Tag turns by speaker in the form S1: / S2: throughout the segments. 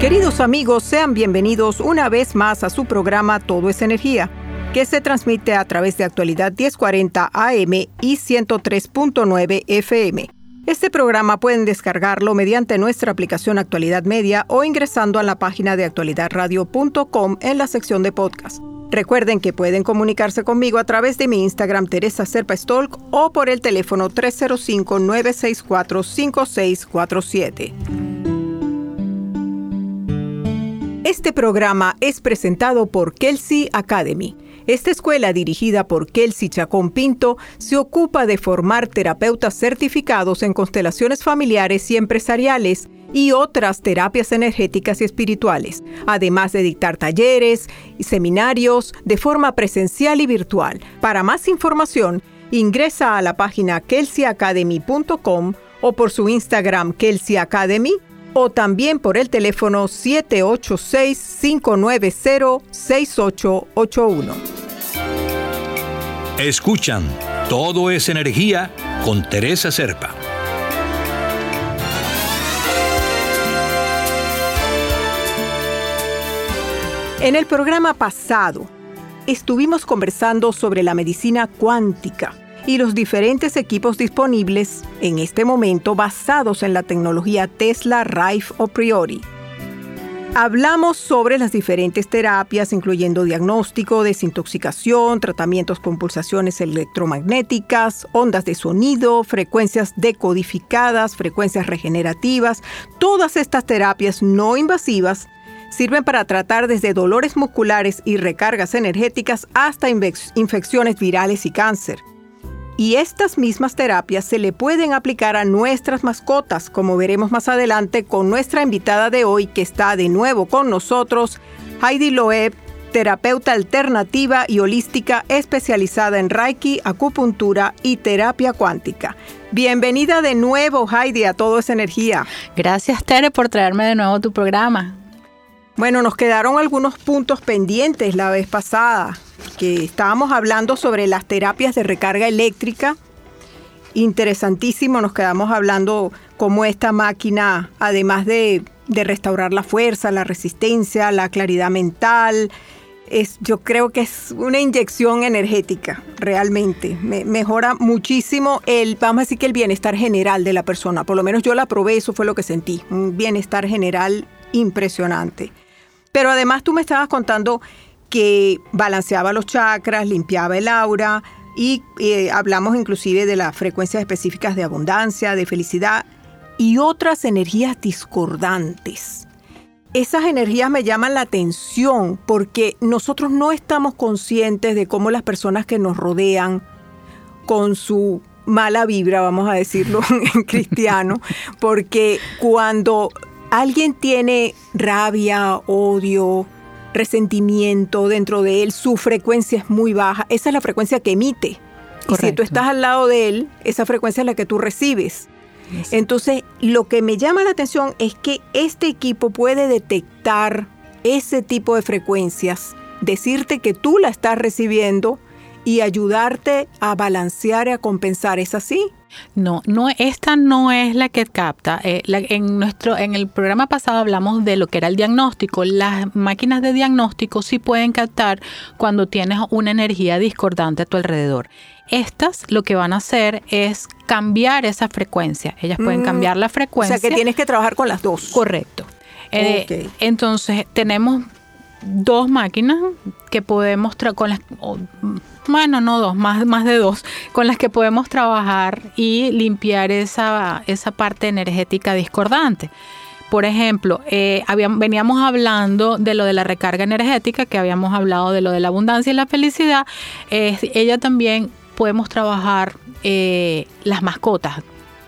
S1: Queridos amigos, sean bienvenidos una vez más a su programa Todo es Energía, que se transmite a través de actualidad 1040 AM y 103.9 FM. Este programa pueden descargarlo mediante nuestra aplicación Actualidad Media o ingresando a la página de actualidadradio.com en la sección de podcast. Recuerden que pueden comunicarse conmigo a través de mi Instagram Teresa Serpa Stolk o por el teléfono 305-964-5647. Este programa es presentado por Kelsey Academy. Esta escuela dirigida por Kelsey Chacón Pinto se ocupa de formar terapeutas certificados en constelaciones familiares y empresariales y otras terapias energéticas y espirituales, además de dictar talleres y seminarios de forma presencial y virtual. Para más información, ingresa a la página kelseyacademy.com o por su Instagram Kelsey Academy o también por el teléfono 786-590-6881.
S2: Escuchan Todo es Energía con Teresa Serpa.
S1: En el programa pasado estuvimos conversando sobre la medicina cuántica y los diferentes equipos disponibles en este momento basados en la tecnología Tesla Rife o Priori. Hablamos sobre las diferentes terapias, incluyendo diagnóstico, desintoxicación, tratamientos con pulsaciones electromagnéticas, ondas de sonido, frecuencias decodificadas, frecuencias regenerativas. Todas estas terapias no invasivas sirven para tratar desde dolores musculares y recargas energéticas hasta infecciones virales y cáncer. Y estas mismas terapias se le pueden aplicar a nuestras mascotas, como veremos más adelante con nuestra invitada de hoy que está de nuevo con nosotros, Heidi Loeb, terapeuta alternativa y holística especializada en Reiki, acupuntura y terapia cuántica. Bienvenida de nuevo, Heidi, a Todo es Energía.
S3: Gracias, Tere, por traerme de nuevo a tu programa.
S1: Bueno, nos quedaron algunos puntos pendientes la vez pasada que estábamos hablando sobre las terapias de recarga eléctrica. Interesantísimo, nos quedamos hablando cómo esta máquina, además de, restaurar la fuerza, la resistencia, la claridad mental, es, yo creo que es una inyección energética, realmente. mejora muchísimo el, vamos a decir que el bienestar general de la persona. Por lo menos yo la probé, eso fue lo que sentí. Un bienestar general impresionante. Pero además tú me estabas contando que balanceaba los chakras, limpiaba el aura y eh, hablamos inclusive de las frecuencias específicas de abundancia, de felicidad y otras energías discordantes. Esas energías me llaman la atención porque nosotros no estamos conscientes de cómo las personas que nos rodean con su mala vibra, vamos a decirlo en cristiano, porque cuando alguien tiene rabia, odio, resentimiento dentro de él, su frecuencia es muy baja. Esa es la frecuencia que emite. Y si tú estás al lado de él, esa frecuencia es la que tú recibes. Entonces, lo que me llama la atención es que este equipo puede detectar ese tipo de frecuencias, decirte que tú la estás recibiendo y ayudarte a balancear y a compensar. ¿Es así?
S3: No, no, esta no es la que capta. Eh, en nuestro, en el programa pasado hablamos de lo que era el diagnóstico. Las máquinas de diagnóstico sí pueden captar cuando tienes una energía discordante a tu alrededor. Estas lo que van a hacer es cambiar esa frecuencia. Ellas pueden mm, cambiar la frecuencia.
S1: O sea que tienes que trabajar con las dos.
S3: Correcto. Eh, entonces, tenemos dos máquinas que podemos con las bueno no dos más más de dos con las que podemos trabajar y limpiar esa esa parte energética discordante por ejemplo, eh, veníamos hablando de lo de la recarga energética, que habíamos hablado de lo de la abundancia y la felicidad. ella también podemos trabajar eh, las mascotas.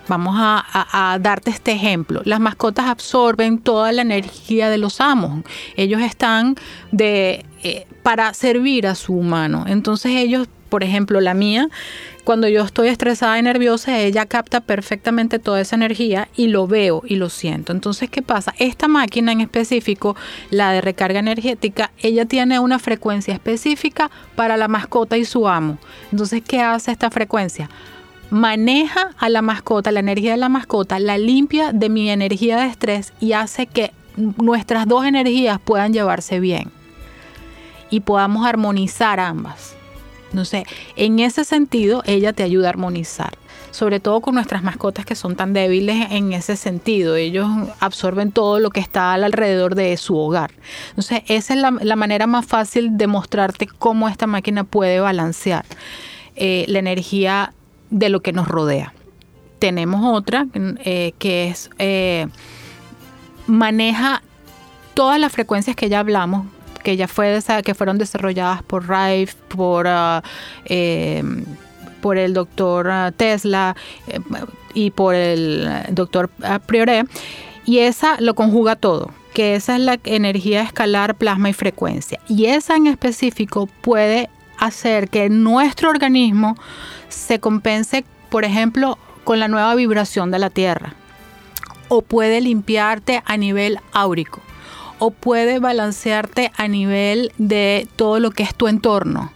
S3: Vamos a, darte este ejemplo. Las mascotas absorben toda la energía de los amos. Ellos están de, eh, para servir a su humano. Entonces ellos, por ejemplo, la mía, cuando yo estoy estresada y nerviosa, ella capta perfectamente toda esa energía y lo veo y lo siento. Entonces, ¿qué pasa? Esta máquina en específico, la de recarga energética, ella tiene una frecuencia específica para la mascota y su amo. Entonces, ¿qué hace esta frecuencia? Maneja a la mascota, la energía de la mascota, la limpia de mi energía de estrés y hace que nuestras dos energías puedan llevarse bien y podamos armonizar ambas. Sé, en ese sentido ella te ayuda a armonizar, sobre todo con nuestras mascotas que son tan débiles en ese sentido. Ellos absorben todo lo que está alrededor de su hogar. Entonces, esa es la, manera más fácil de mostrarte cómo esta máquina puede balancear eh, la energía de lo que nos rodea. Tenemos otra eh, que es eh, maneja todas las frecuencias que ya hablamos, que ya fue que fueron desarrolladas por Rife, por eh, por el doctor ah, Tesla y por el doctor ah, Priore, y esa lo conjuga todo que esa es la energía escalar, plasma y frecuencia. Y esa en específico puede hacer que nuestro organismo se compense, por ejemplo, con la nueva vibración de la Tierra. O puede limpiarte a nivel áurico. O puede balancearte a nivel de todo lo que es tu entorno.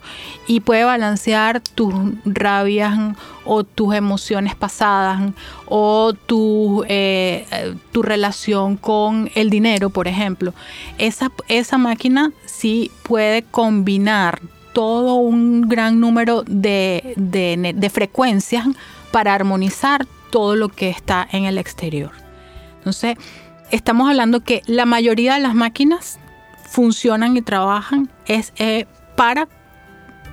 S3: Y puede balancear tus rabias o tus emociones pasadas o tu, eh, tu relación con el dinero, por ejemplo. Esa, esa máquina sí puede combinar todo un gran número de, frecuencias para armonizar todo lo que está en el exterior. Entonces, estamos hablando que la mayoría de las máquinas funcionan y trabajan es eh, para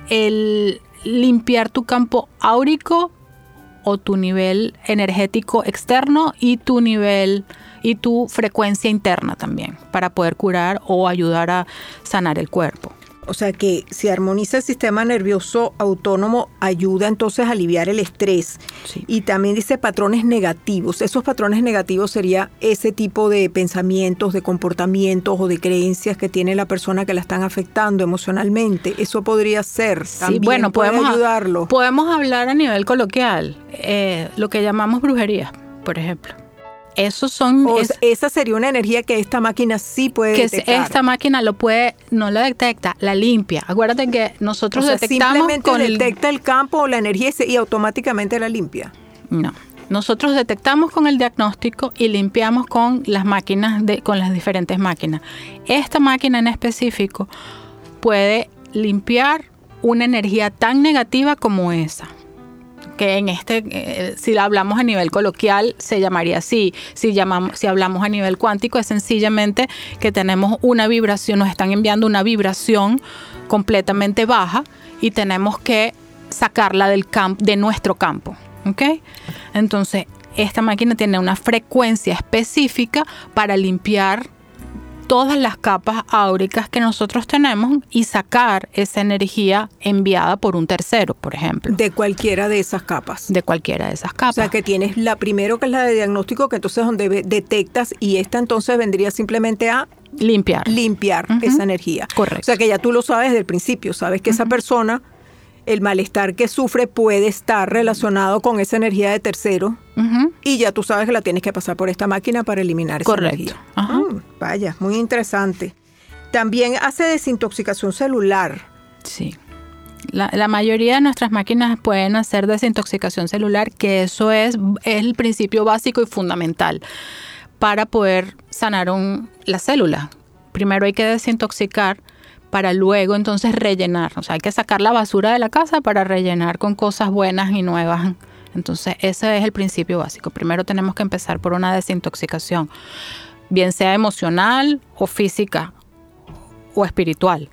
S3: el limpiar tu campo áurico o tu nivel energético externo y tu nivel y tu frecuencia interna también para poder curar o ayudar a sanar el cuerpo.
S1: O sea que si armoniza el sistema nervioso autónomo, ayuda entonces a aliviar el estrés. Y también dice patrones negativos. Esos patrones negativos sería ese tipo de pensamientos, de comportamientos o de creencias que tiene la persona que la están afectando emocionalmente. Eso podría ser. También
S3: bueno, podemos
S1: ayudarlo.
S3: Podemos hablar a nivel coloquial, eh, lo que llamamos brujería, por ejemplo. Esos son.
S1: esa sería una energía que esta máquina sí puede que
S3: Esta máquina lo puede, no la detecta, la limpia. Acuérdate que nosotros detectamos.
S1: Simplemente detecta el... campo o la energía y automáticamente la limpia.
S3: No. Nosotros detectamos con el diagnóstico y limpiamos con las máquinas, de, con las diferentes máquinas. Esta máquina en específico puede limpiar una energía tan negativa como esa que en este, eh, si la hablamos a nivel coloquial, se llamaría así. Si, llamamos, si hablamos a nivel cuántico, es sencillamente que tenemos una vibración, nos están enviando una vibración completamente baja y tenemos que sacarla del campo, de nuestro campo. ¿Ok? Entonces, esta máquina tiene una frecuencia específica para limpiar todas las capas áuricas que nosotros tenemos y sacar esa energía enviada por un tercero, por ejemplo.
S1: De cualquiera de esas capas.
S3: De cualquiera de esas capas.
S1: O sea, que tienes la primero que es la de diagnóstico, que entonces donde detectas y esta entonces vendría simplemente a
S3: limpiar.
S1: Limpiar esa energía.
S3: Correcto.
S1: O sea, que ya tú lo sabes desde el principio, sabes que esa persona el malestar que sufre puede estar relacionado con esa energía de tercero y ya tú sabes que la tienes que pasar por esta máquina para eliminar esa energía. Mm, vaya, muy interesante. También hace desintoxicación celular.
S3: Sí. La, mayoría de nuestras máquinas pueden hacer desintoxicación celular, que eso es, el principio básico y fundamental para poder sanar la célula. Primero hay que desintoxicar para luego entonces rellenar. O sea, hay que sacar la basura de la casa para rellenar con cosas buenas y nuevas. Entonces, ese es el principio básico. Primero tenemos que empezar por una desintoxicación. Bien sea emocional o física o espiritual.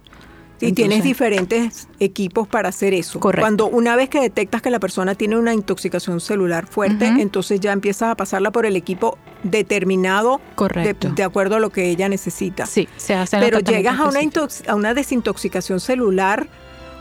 S1: Y tienes diferentes equipos para hacer eso.
S3: Correcto.
S1: Cuando una vez que detectas que la persona tiene una intoxicación celular fuerte, entonces ya empiezas a pasarla por el equipo determinado
S3: Correcto.
S1: De, de acuerdo a lo que ella necesita.
S3: Sí, se hace.
S1: Pero llegas a una, a una desintoxicación celular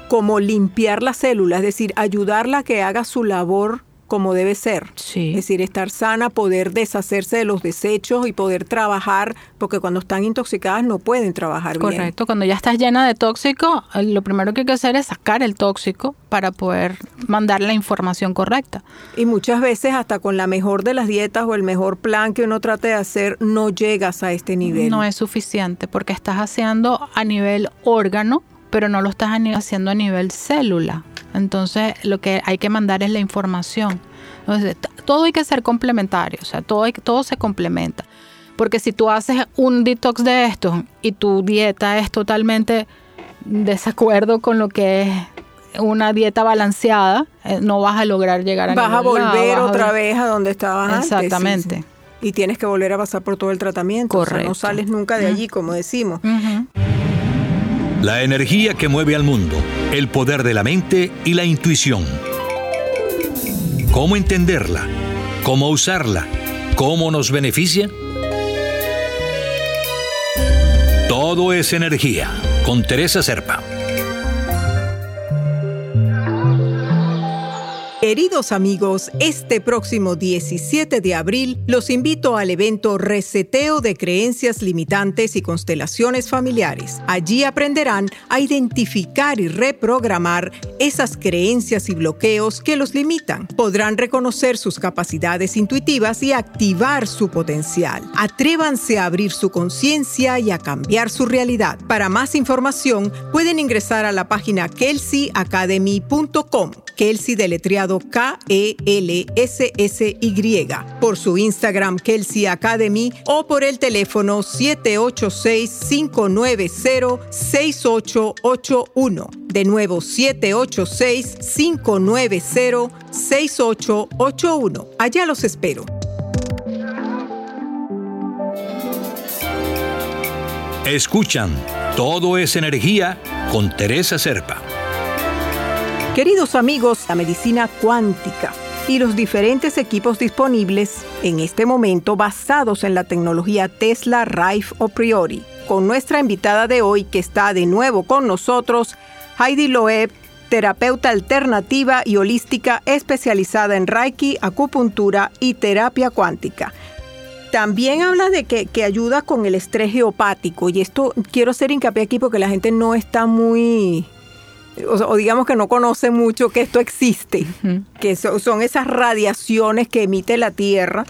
S1: como limpiar la célula, es decir, ayudarla a que haga su labor como debe ser.
S3: Sí.
S1: Es decir, estar sana, poder deshacerse de los desechos y poder trabajar, porque cuando están intoxicadas no pueden trabajar
S3: bien. Correcto, cuando ya estás llena de tóxico, eh, lo primero que hay que hacer es sacar el tóxico para poder mandar la información correcta.
S1: Y muchas veces hasta con la mejor de las dietas o el mejor plan que uno trate de hacer, no llegas a este nivel.
S3: No es suficiente porque estás haciendo a nivel órgano, pero no lo estás haciendo a nivel célula. Entonces, lo que hay que mandar es la información. Entonces, todo hay que ser complementario, o sea, todo, todo se complementa. Porque si tú haces un detox de esto y tu dieta es totalmente desacuerdo con lo que es una dieta balanceada, eh, no vas a lograr llegar a
S1: Vas a volver otra vez a donde estabas
S3: Exactamente.
S1: antes. Y tienes que volver a pasar por todo el tratamiento.
S3: Correcto. O sea,
S1: no sales nunca de allí, como decimos.
S2: La energía que mueve al mundo, el poder de la mente y la intuición. ¿Cómo entenderla? ¿Cómo usarla? ¿Cómo nos beneficia? Todo es energía, con Teresa Serpa.
S1: Queridos amigos, este próximo 17 de abril los invito al evento Reseteo de Creencias Limitantes y Constelaciones Familiares. Allí aprenderán a identificar y reprogramar esas creencias y bloqueos que los limitan. Podrán reconocer sus capacidades intuitivas y activar su potencial. Atrévanse a abrir su conciencia y a cambiar su realidad. Para más información pueden ingresar a la página kelseyacademy.com. Kelsey deletreado K-E-L-S-S-Y, por su Instagram Kelsey Academy o por el teléfono 786-590-6881. De nuevo, 786-590-6881. Allá los espero.
S2: Escuchan, todo es energía con Teresa Serpa.
S1: Queridos amigos, la medicina cuántica y los diferentes equipos disponibles en este momento basados en la tecnología Tesla Rife o Priori. Con nuestra invitada de hoy que está de nuevo con nosotros, Heidi Loeb, terapeuta alternativa y holística especializada en Reiki, acupuntura y terapia cuántica. También habla de que, que, ayuda con el estrés geopático y esto quiero hacer hincapié aquí porque la gente no está muy o, digamos que no conoce mucho que esto existe, que son esas radiaciones que emite la Tierra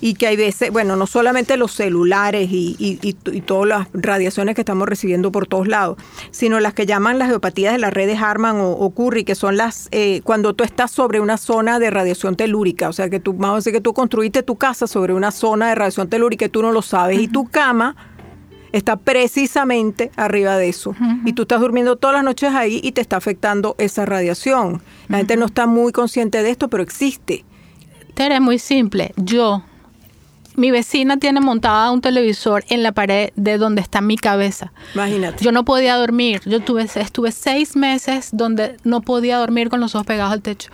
S1: y que hay veces, bueno, no solamente los celulares y, todas las radiaciones que estamos recibiendo por todos lados, sino las que llaman las geopatías de las redes Harman o, o Curry, que son las, eh, cuando tú estás sobre una zona de radiación telúrica, o sea, que tú, vamos a decir que tú construiste tu casa sobre una zona de radiación telúrica y tú no lo sabes, y tu cama está precisamente arriba de eso. Y tú estás durmiendo todas las noches ahí y te está afectando esa radiación. La gente no está muy consciente de esto, pero existe.
S3: Tere, es muy simple. Yo, mi vecina tiene montada un televisor en la pared de donde está mi cabeza.
S1: Imagínate.
S3: Yo no podía dormir. Yo tuve, estuve seis meses donde no podía dormir con los ojos pegados al techo.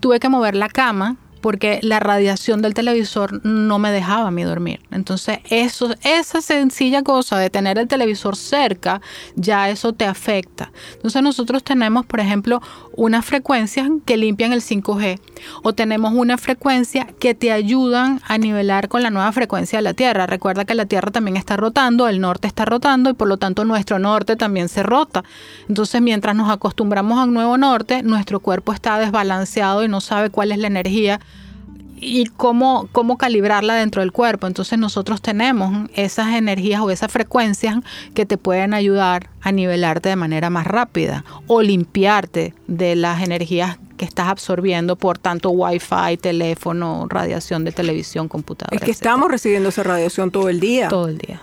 S3: Tuve que mover la cama porque la radiación del televisor no me dejaba a mí dormir. Entonces, eso, esa sencilla cosa de tener el televisor cerca, ya eso te afecta. Entonces, nosotros tenemos, por ejemplo, una frecuencia que limpian el 5G o tenemos una frecuencia que te ayudan a nivelar con la nueva frecuencia de la Tierra. Recuerda que la Tierra también está rotando, el norte está rotando y por lo tanto nuestro norte también se rota. Entonces, mientras nos acostumbramos a un nuevo norte, nuestro cuerpo está desbalanceado y no sabe cuál es la energía y cómo, cómo calibrarla dentro del cuerpo. Entonces nosotros tenemos esas energías o esas frecuencias que te pueden ayudar a nivelarte de manera más rápida o limpiarte de las energías que estás absorbiendo por tanto wifi, teléfono, radiación de televisión, computadora.
S1: Es que estamos recibiendo esa radiación todo el día.
S3: Todo el día.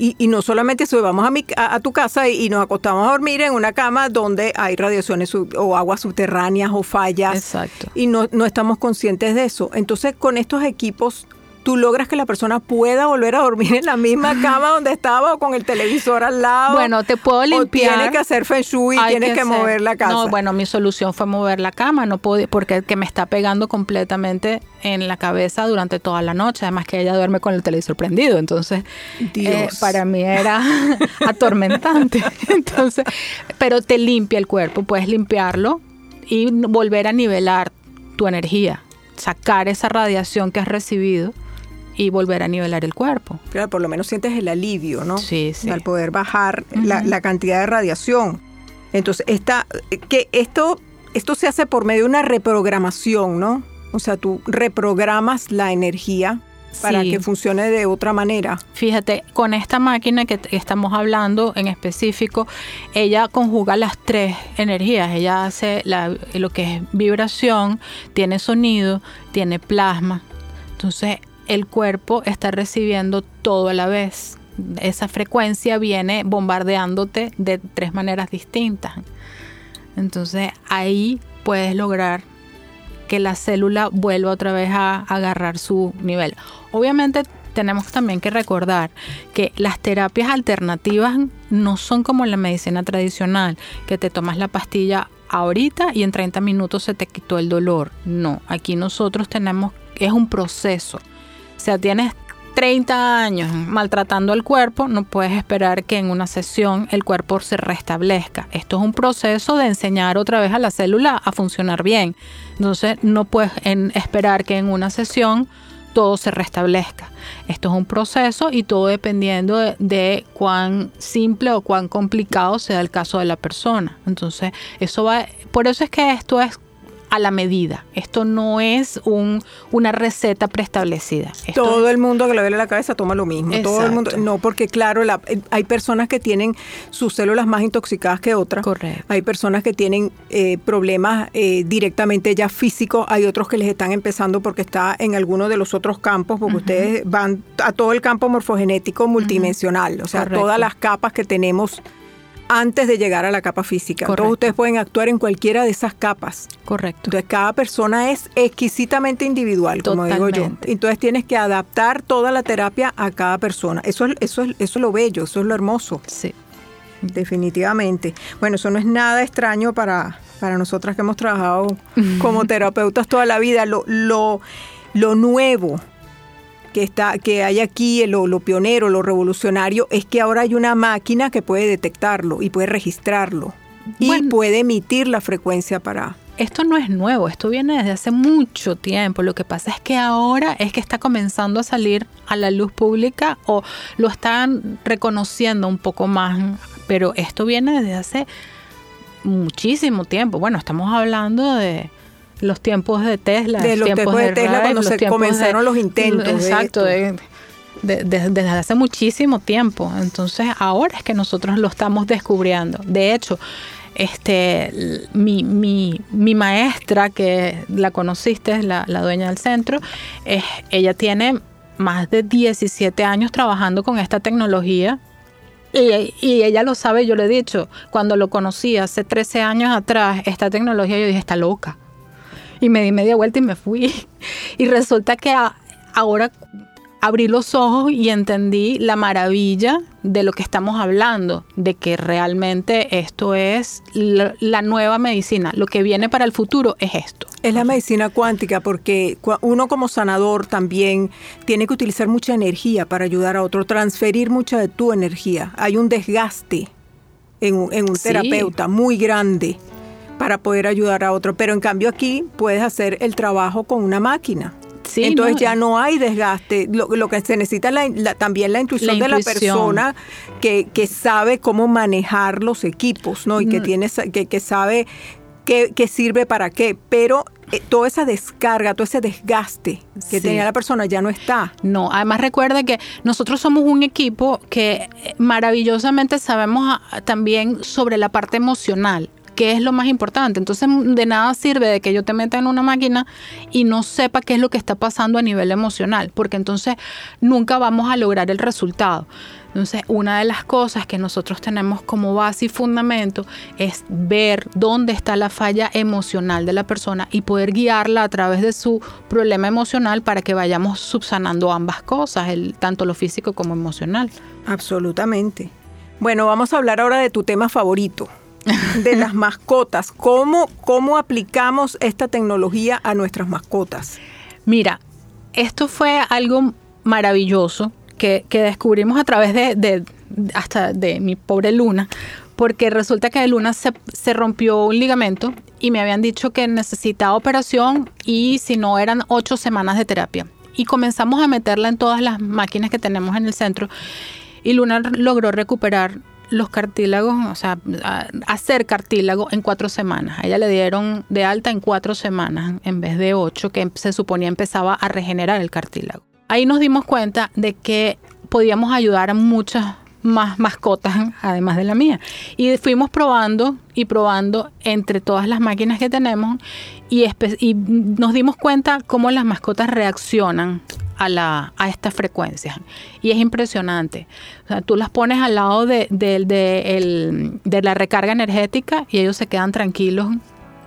S1: Y, no solamente eso, vamos a, mi, a, tu casa y, nos acostamos a dormir en una cama donde hay radiaciones o aguas subterráneas o fallas.
S3: Exacto.
S1: Y no, no estamos conscientes de eso. Entonces, con estos equipos tú logras que la persona pueda volver a dormir en la misma cama donde estaba o con el televisor al lado.
S3: Bueno, te puedo limpiar.
S1: O tienes que hacer feng shui tienes que, mover la casa.
S3: No, bueno, mi solución fue mover la cama, no puedo, porque que me está pegando completamente en la cabeza durante toda la noche. Además que ella duerme con el televisor prendido, entonces eh, para mí era atormentante. entonces, pero te limpia el cuerpo, puedes limpiarlo y volver a nivelar tu energía, sacar esa radiación que has recibido y volver a nivelar el cuerpo.
S1: Claro, por lo menos sientes el alivio, ¿no?
S3: Sí, sí.
S1: Al poder bajar la, cantidad de radiación. Entonces, esta, que esto, esto se hace por medio de una reprogramación, ¿no? O sea, tú reprogramas la energía para que funcione de otra manera.
S3: Fíjate, con esta máquina que estamos hablando en específico, ella conjuga las tres energías. Ella hace lo que es vibración, tiene sonido, tiene plasma. Entonces, el cuerpo está recibiendo todo a la vez. Esa frecuencia viene bombardeándote de tres maneras distintas. Entonces ahí puedes lograr que la célula vuelva otra vez a agarrar su nivel. Obviamente tenemos también que recordar que las terapias alternativas no son como la medicina tradicional, que te tomas la pastilla ahorita y en 30 minutos se te quitó el dolor. No, aquí nosotros tenemos, es un proceso. O sea, tienes 30 años maltratando al cuerpo, no puedes esperar que en una sesión el cuerpo se restablezca. Esto es un proceso de enseñar otra vez a la célula a funcionar bien. Entonces, no puedes esperar que en una sesión todo se restablezca. Esto es un proceso y todo dependiendo de, de, cuán simple o cuán complicado sea el caso de la persona. Entonces, eso va, por eso es que esto es a la medida. Esto no es un, una receta preestablecida.
S1: Todo el mundo que le duele la cabeza toma lo mismo. Todo el mundo, no, porque claro, eh, hay personas que tienen sus células más intoxicadas que otras.
S3: Correcto.
S1: Hay personas que tienen eh, problemas eh, directamente ya físicos. Hay otros que les están empezando porque está en alguno de los otros campos, porque ustedes van a todo el campo morfogenético multidimensional. O sea, todas las capas que tenemos antes de llegar a la capa física. Todos ustedes pueden actuar en cualquiera de esas capas.
S3: Correcto.
S1: Entonces cada persona es exquisitamente individual, como digo yo. Entonces tienes que adaptar toda la terapia a cada persona. Eso es, eso es, eso es lo bello, eso es lo hermoso.
S3: Sí.
S1: Definitivamente. Bueno, eso no es nada extraño para, para nosotras que hemos trabajado como terapeutas toda la vida. Lo, lo, lo nuevo que, está, que hay aquí, lo, lo pionero, lo revolucionario, es que ahora hay una máquina que puede detectarlo y puede registrarlo y puede emitir la frecuencia para...
S3: Esto no es nuevo, esto viene desde hace mucho tiempo. Lo que pasa es que ahora es que está comenzando a salir a la luz pública o lo están reconociendo un poco más, pero esto viene desde hace muchísimo tiempo. Bueno, estamos hablando de los tiempos de Tesla.
S1: De los tiempos, de, Tesla cuando se comenzaron los intentos.
S3: Exacto, desde hace muchísimo tiempo. Entonces ahora es que nosotros lo estamos descubriendo. De hecho, este, mi, mi, mi maestra, que la conociste, la, la dueña del centro, es, ella tiene más de 17 años trabajando con esta tecnología y, y, ella lo sabe, yo le he dicho, cuando lo conocí hace 13 años atrás, esta tecnología, yo dije, está loca y me di media vuelta y me fui. Y resulta que ahora abrí los ojos y entendí la maravilla de lo que estamos hablando, de que realmente esto es la, nueva medicina. Lo que viene para el futuro es esto.
S1: Es la medicina cuántica porque uno como sanador también tiene que utilizar mucha energía para ayudar a otro, transferir mucha de tu energía. Hay un desgaste en, un terapeuta muy grande para poder ayudar a otro. Pero en cambio aquí puedes hacer el trabajo con una máquina. Sí, Entonces ya no hay desgaste. Lo, que se necesita es también la intuición, de la persona que, que, sabe cómo manejar los equipos, ¿no? Y que, mm. tiene, que, que sabe qué, qué, sirve para qué. Pero eh, toda esa descarga, todo ese desgaste que tenía la persona ya no está.
S3: No, además recuerda que nosotros somos un equipo que eh, maravillosamente sabemos ah, también sobre la parte emocional qué es lo más importante. Entonces, de nada sirve de que yo te meta en una máquina y no sepa qué es lo que está pasando a nivel emocional, porque entonces nunca vamos a lograr el resultado. Entonces, una de las cosas que nosotros tenemos como base y fundamento es ver dónde está la falla emocional de la persona y poder guiarla a través de su problema emocional para que vayamos subsanando ambas cosas, el, tanto lo físico como emocional.
S1: Absolutamente. Bueno, vamos a hablar ahora de tu tema favorito, de las mascotas. ¿Cómo, cómo aplicamos esta tecnología a nuestras mascotas?
S3: Mira, esto fue algo maravilloso que, descubrimos a través de, hasta de mi pobre Luna, porque resulta que Luna se, se, rompió un ligamento y me habían dicho que necesitaba operación y si no eran ocho semanas de terapia. Y comenzamos a meterla en todas las máquinas que tenemos en el centro y Luna logró recuperar los cartílagos, o sea, hacer cartílago en cuatro semanas. A ella le dieron de alta en cuatro semanas en vez de ocho, que se suponía empezaba a regenerar el cartílago ahí nos dimos cuenta de que podíamos ayudar a muchas más mascotas, además de la mía. Y fuimos probando y probando entre todas las máquinas que tenemos y, nos dimos cuenta cómo las mascotas reaccionan a, la, a estas frecuencias. Y es impresionante. Tú las pones al lado de, de la recarga energética y ellos se quedan tranquilos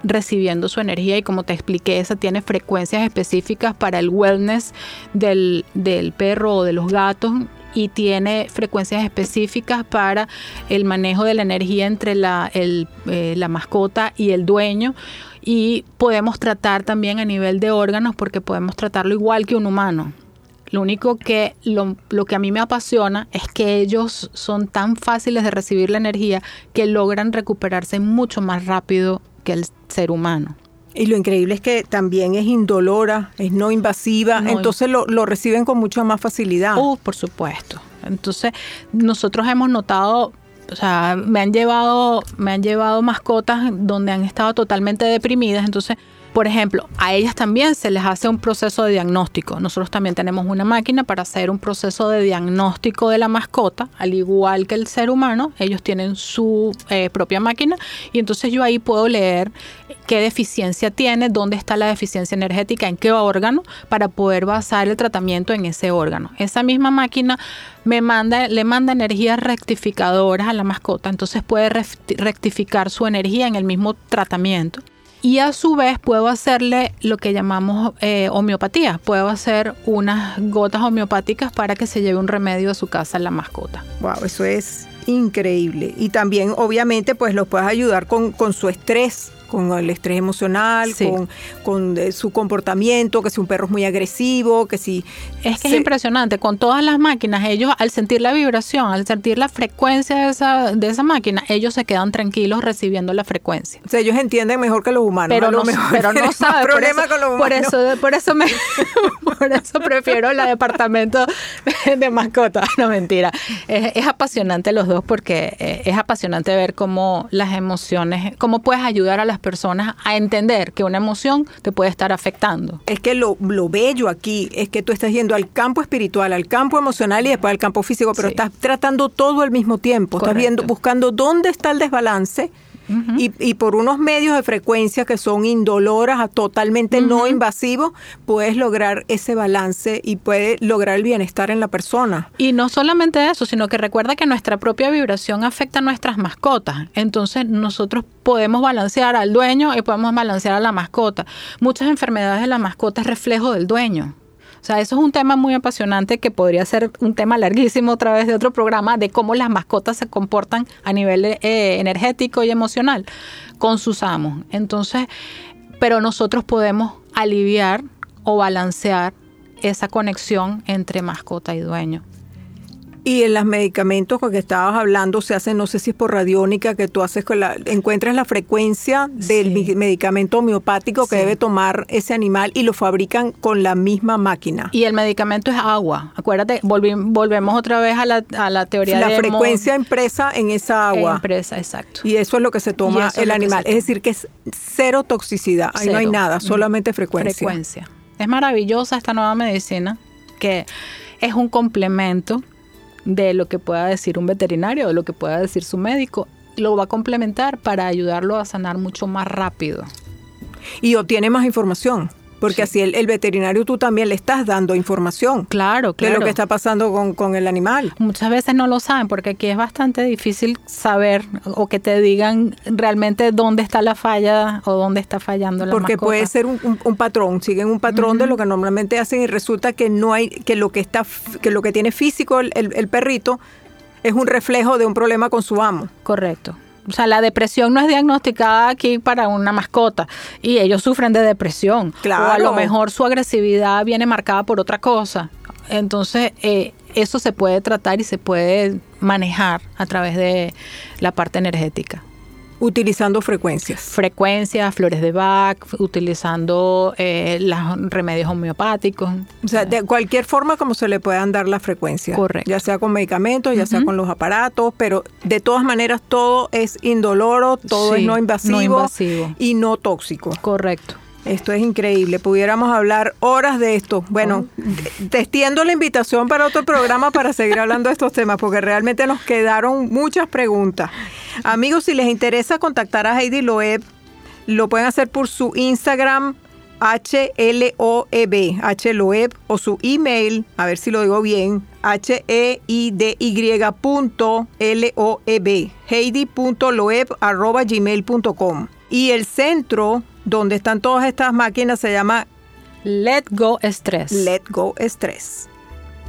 S3: recibiendo su energía y como te expliqué, esa tiene frecuencias específicas para el wellness del, perro o de los gatos y tiene frecuencias específicas para el manejo de la energía entre la, eh, la mascota y el dueño. Y podemos tratar también a nivel de órganos porque podemos tratarlo igual que un humano. Lo único que lo, lo, que a mí me apasiona es que ellos son tan fáciles de recibir la energía que logran recuperarse mucho más rápido que el ser humano.
S1: Y lo increíble es que también es indolora, es no invasiva, entonces lo, reciben con mucha más facilidad.
S3: Uh, por supuesto. Entonces, nosotros hemos notado, o sea, me han llevado, me han llevado mascotas donde han estado totalmente deprimidas, entonces por ejemplo, a ellas también se les hace un proceso de diagnóstico. Nosotros también tenemos una máquina para hacer un proceso de diagnóstico de la mascota, al igual que el ser humano. Ellos tienen su eh, propia máquina y entonces yo ahí puedo leer qué deficiencia tiene, dónde está la deficiencia energética, en qué órgano, para poder basar el tratamiento en ese órgano. Esa misma máquina me manda, le manda energías rectificadoras a la mascota, entonces puede rectificar su energía en el mismo tratamiento y a su vez puedo hacerle lo que llamamos eh, homeopatía. Puedo hacer unas gotas homeopáticas para que se lleve un remedio a su casa la mascota.
S1: Wow, eso es increíble. Y también, obviamente, pues lo puedes ayudar con, con su estrés con el estrés emocional, con, eh, su comportamiento, que si un perro es muy agresivo, que si...
S3: Es que es impresionante, con todas las máquinas, ellos al sentir la vibración, al sentir la frecuencia de esa, de esa máquina, ellos se quedan tranquilos recibiendo la frecuencia.
S1: O sea, ellos entienden mejor que los humanos.
S3: Pero no, pero no saben. Problema con los humanos. Por eso, por eso, me, por eso prefiero la departamento de, mascotas. No, mentira. Es, es apasionante los dos porque eh, es apasionante ver cómo las emociones, cómo puedes ayudar a las personas a entender que una emoción te puede estar afectando.
S1: Es que lo, bello aquí es que tú estás yendo al campo espiritual, al campo emocional y después al campo físico, pero estás tratando todo al mismo tiempo. Estás viendo, buscando dónde está el desbalance y, por unos medios de frecuencia que son indoloras, totalmente no invasivos, puedes lograr ese balance y puedes lograr el bienestar en la persona.
S3: Y no solamente eso, sino que recuerda que nuestra propia vibración afecta a nuestras mascotas. Entonces nosotros podemos balancear al dueño y podemos balancear a la mascota. Muchas enfermedades de la mascota es reflejo del dueño. O sea, eso es un tema muy apasionante que podría ser un tema larguísimo otra vez de otro programa de cómo las mascotas se comportan a nivel eh, energético y emocional con sus amos. Entonces, pero nosotros podemos aliviar o balancear esa conexión entre mascota y dueño.
S1: Y en los medicamentos con que estabas hablando se hace, no sé si es por radiónica, que tú haces con la, encuentras la frecuencia del medicamento homeopático que debe tomar ese animal y lo fabrican con la misma máquina.
S3: Y el medicamento es agua. Acuérdate, volvemos otra vez a la, a la teoría
S1: la frecuencia impresa en esa agua.
S3: Impresa, exacto.
S1: Y eso es lo que se toma el animal. Es decir, que es cero toxicidad. Ahí no hay nada, solamente frecuencia.
S3: Frecuencia. Es maravillosa esta nueva medicina que es un complemento de lo que pueda decir un veterinario, de lo que pueda decir su médico, lo va a complementar para ayudarlo a sanar mucho más rápido.
S1: Y obtiene más información. Porque así el, veterinario tú también le estás dando información.
S3: Claro, claro.
S1: De lo que está pasando con, con, el animal.
S3: Muchas veces no lo saben porque aquí es bastante difícil saber o que te digan realmente dónde está la falla o dónde está fallando la
S1: Porque puede ser un, patrón, siguen un patrón de lo que normalmente hacen y resulta que no hay, que lo que está, que lo que tiene físico el, el perrito es un reflejo de un problema con su amo.
S3: Correcto. O sea, la depresión no es diagnosticada aquí para una mascota y ellos sufren de depresión.
S1: Claro.
S3: O a lo mejor su agresividad viene marcada por otra cosa. Entonces, eh, eso se puede tratar y se puede manejar a través de la parte energética.
S1: Utilizando frecuencias.
S3: Frecuencias, flores de Bach, utilizando eh, los remedios homeopáticos.
S1: O sea, de cualquier forma como se le puedan dar las frecuencias.
S3: Correcto.
S1: Ya sea con medicamentos, ya sea con los aparatos, pero de todas maneras todo es indoloro, todo es no invasivo,
S3: no invasivo
S1: y no tóxico.
S3: Correcto.
S1: Esto es increíble, pudiéramos hablar horas de esto. Bueno, te extiendo la invitación para otro programa para seguir hablando de estos temas, porque realmente nos quedaron muchas preguntas. Amigos, si les interesa contactar a Heidi Loeb, lo pueden hacer por su Instagram, H-L-O-E-B, H-Loeb, o su email, a ver si lo digo bien, H-E-I-D-Y punto L-O-E-B, heidi.loeb arroba gmail.com. Y el centro donde están todas estas máquinas se llama
S3: Let Go Stress.
S1: Let Go Stress.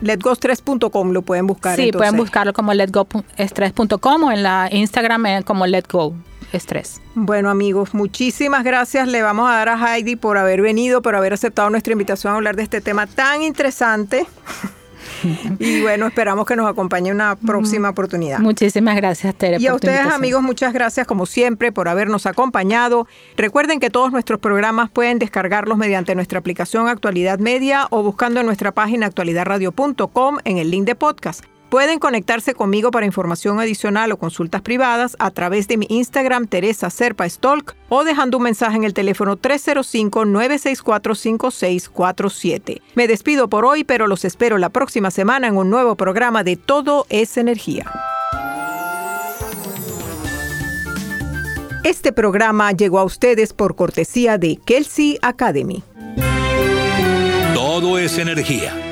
S1: LetGoStress.com lo pueden buscar.
S3: Sí, pueden buscarlo como letgostress.com o en la Instagram eh, como Let Go Stress.
S1: Bueno amigos, muchísimas gracias. Le vamos a dar a Heidi por haber venido, por haber aceptado nuestra invitación a hablar de este tema tan interesante. y bueno, esperamos que nos acompañe una próxima oportunidad.
S3: Muchísimas gracias, Tere.
S1: Y a ustedes, amigos, muchas gracias como siempre por habernos acompañado. Recuerden que todos nuestros programas pueden descargarlos mediante nuestra aplicación Actualidad Media o buscando en nuestra página actualidadradio.com en el link de podcast. Pueden conectarse conmigo para información adicional o consultas privadas a través de mi Instagram Teresa Serpa Stolk o dejando un mensaje en el teléfono 305-964-5647. Me despido por hoy, pero los espero la próxima semana en un nuevo programa de Todo es Energía. Este programa llegó a ustedes por cortesía de Kelsey Academy.
S2: Todo es energía